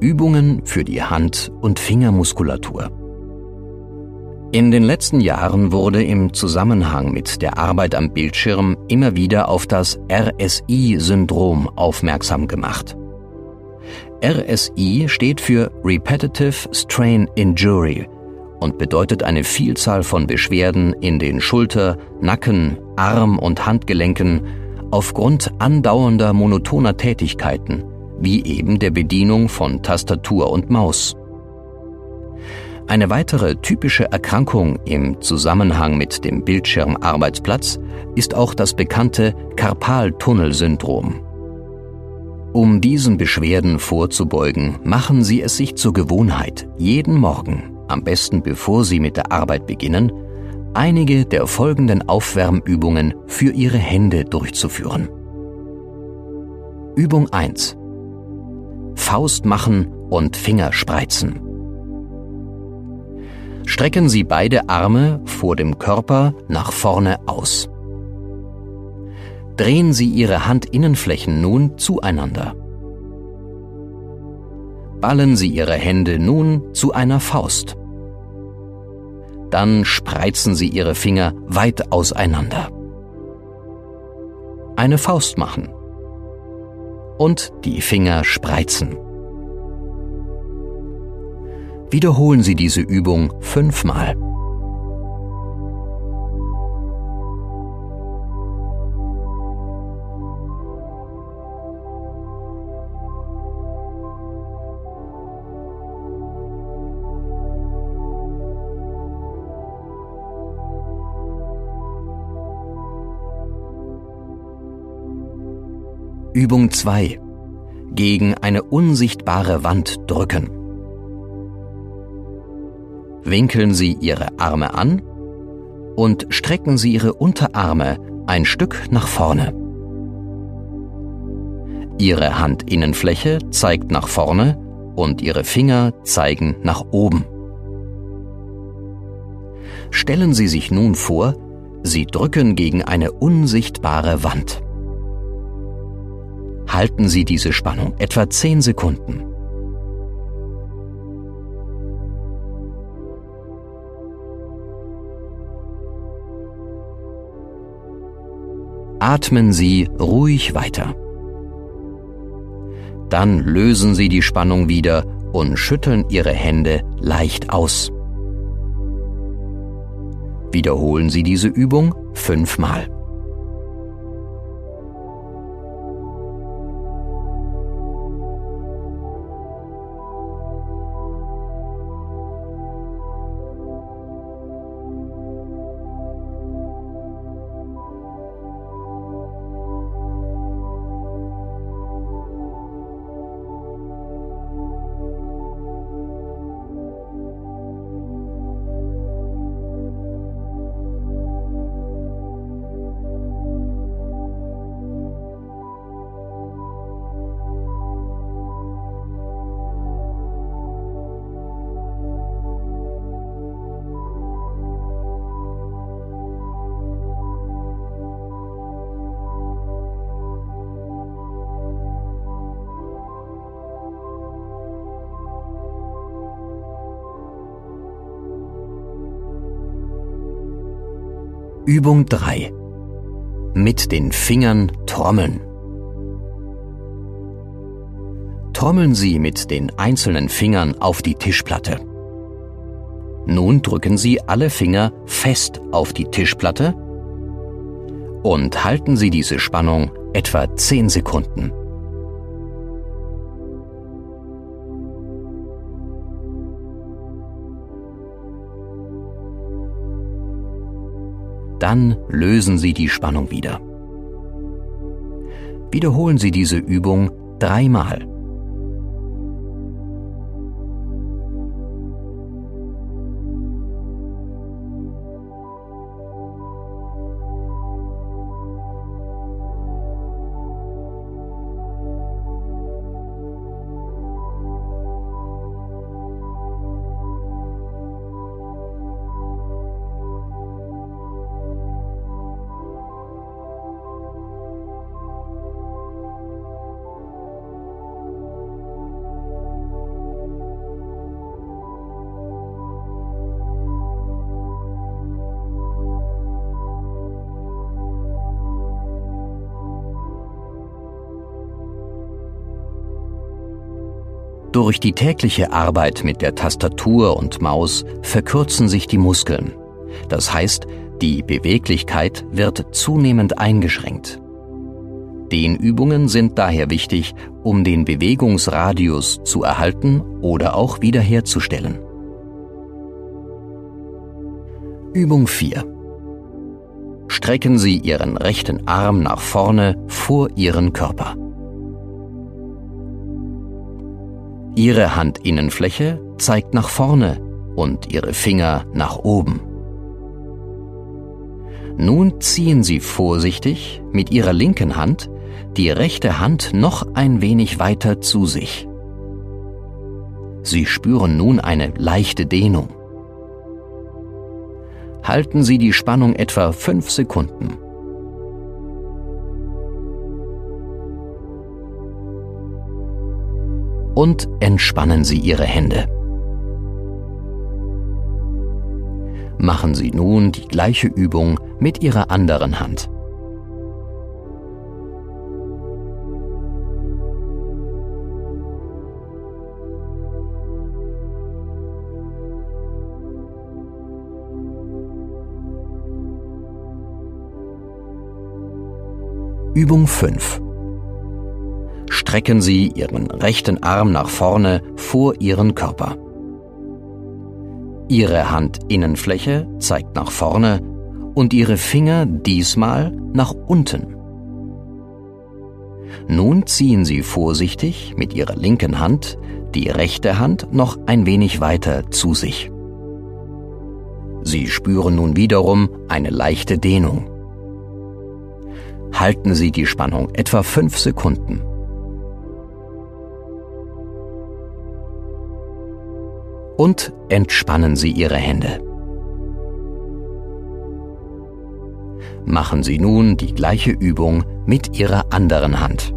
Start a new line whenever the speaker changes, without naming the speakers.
Übungen für die Hand- und Fingermuskulatur. In den letzten Jahren wurde im Zusammenhang mit der Arbeit am Bildschirm immer wieder auf das RSI-Syndrom aufmerksam gemacht. RSI steht für Repetitive Strain Injury und bedeutet eine Vielzahl von Beschwerden in den Schulter-, Nacken-, Arm- und Handgelenken aufgrund andauernder monotoner Tätigkeiten, wie eben der Bedienung von Tastatur und Maus. Eine weitere typische Erkrankung im Zusammenhang mit dem Bildschirmarbeitsplatz ist auch das bekannte Karpaltunnelsyndrom. Um diesen Beschwerden vorzubeugen, machen Sie es sich zur Gewohnheit, jeden Morgen, am besten bevor Sie mit der Arbeit beginnen, einige der folgenden Aufwärmübungen für Ihre Hände durchzuführen. Übung 1. Faust machen und Finger spreizen. Strecken Sie beide Arme vor dem Körper nach vorne aus. Drehen Sie Ihre Handinnenflächen nun zueinander. Ballen Sie Ihre Hände nun zu einer Faust. Dann spreizen Sie Ihre Finger weit auseinander. Eine Faust machen. Und die Finger spreizen. Wiederholen Sie diese Übung fünfmal. Übung 2. Gegen eine unsichtbare Wand drücken. Winkeln Sie Ihre Arme an und strecken Sie Ihre Unterarme ein Stück nach vorne. Ihre Handinnenfläche zeigt nach vorne und Ihre Finger zeigen nach oben. Stellen Sie sich nun vor, Sie drücken gegen eine unsichtbare Wand. Halten Sie diese Spannung etwa 10 Sekunden. Atmen Sie ruhig weiter. Dann lösen Sie die Spannung wieder und schütteln Ihre Hände leicht aus. Wiederholen Sie diese Übung fünfmal. Übung 3. Mit den Fingern trommeln. Trommeln Sie mit den einzelnen Fingern auf die Tischplatte. Nun drücken Sie alle Finger fest auf die Tischplatte und halten Sie diese Spannung etwa 10 Sekunden. Dann lösen Sie die Spannung wieder. Wiederholen Sie diese Übung dreimal. Durch die tägliche Arbeit mit der Tastatur und Maus verkürzen sich die Muskeln. Das heißt, die Beweglichkeit wird zunehmend eingeschränkt. Dehnübungen sind daher wichtig, um den Bewegungsradius zu erhalten oder auch wiederherzustellen. Übung 4. Strecken Sie Ihren rechten Arm nach vorne vor Ihren Körper. Ihre Handinnenfläche zeigt nach vorne und Ihre Finger nach oben. Nun ziehen Sie vorsichtig mit Ihrer linken Hand die rechte Hand noch ein wenig weiter zu sich. Sie spüren nun eine leichte Dehnung. Halten Sie die Spannung etwa fünf Sekunden. Und entspannen Sie Ihre Hände. Machen Sie nun die gleiche Übung mit Ihrer anderen Hand. Übung 5. Strecken Sie Ihren rechten Arm nach vorne vor Ihren Körper. Ihre Handinnenfläche zeigt nach vorne und Ihre Finger diesmal nach unten. Nun ziehen Sie vorsichtig mit Ihrer linken Hand die rechte Hand noch ein wenig weiter zu sich. Sie spüren nun wiederum eine leichte Dehnung halten Sie die Spannung etwa fünf Sekunden. Und entspannen Sie Ihre Hände. Machen Sie nun die gleiche Übung mit Ihrer anderen Hand.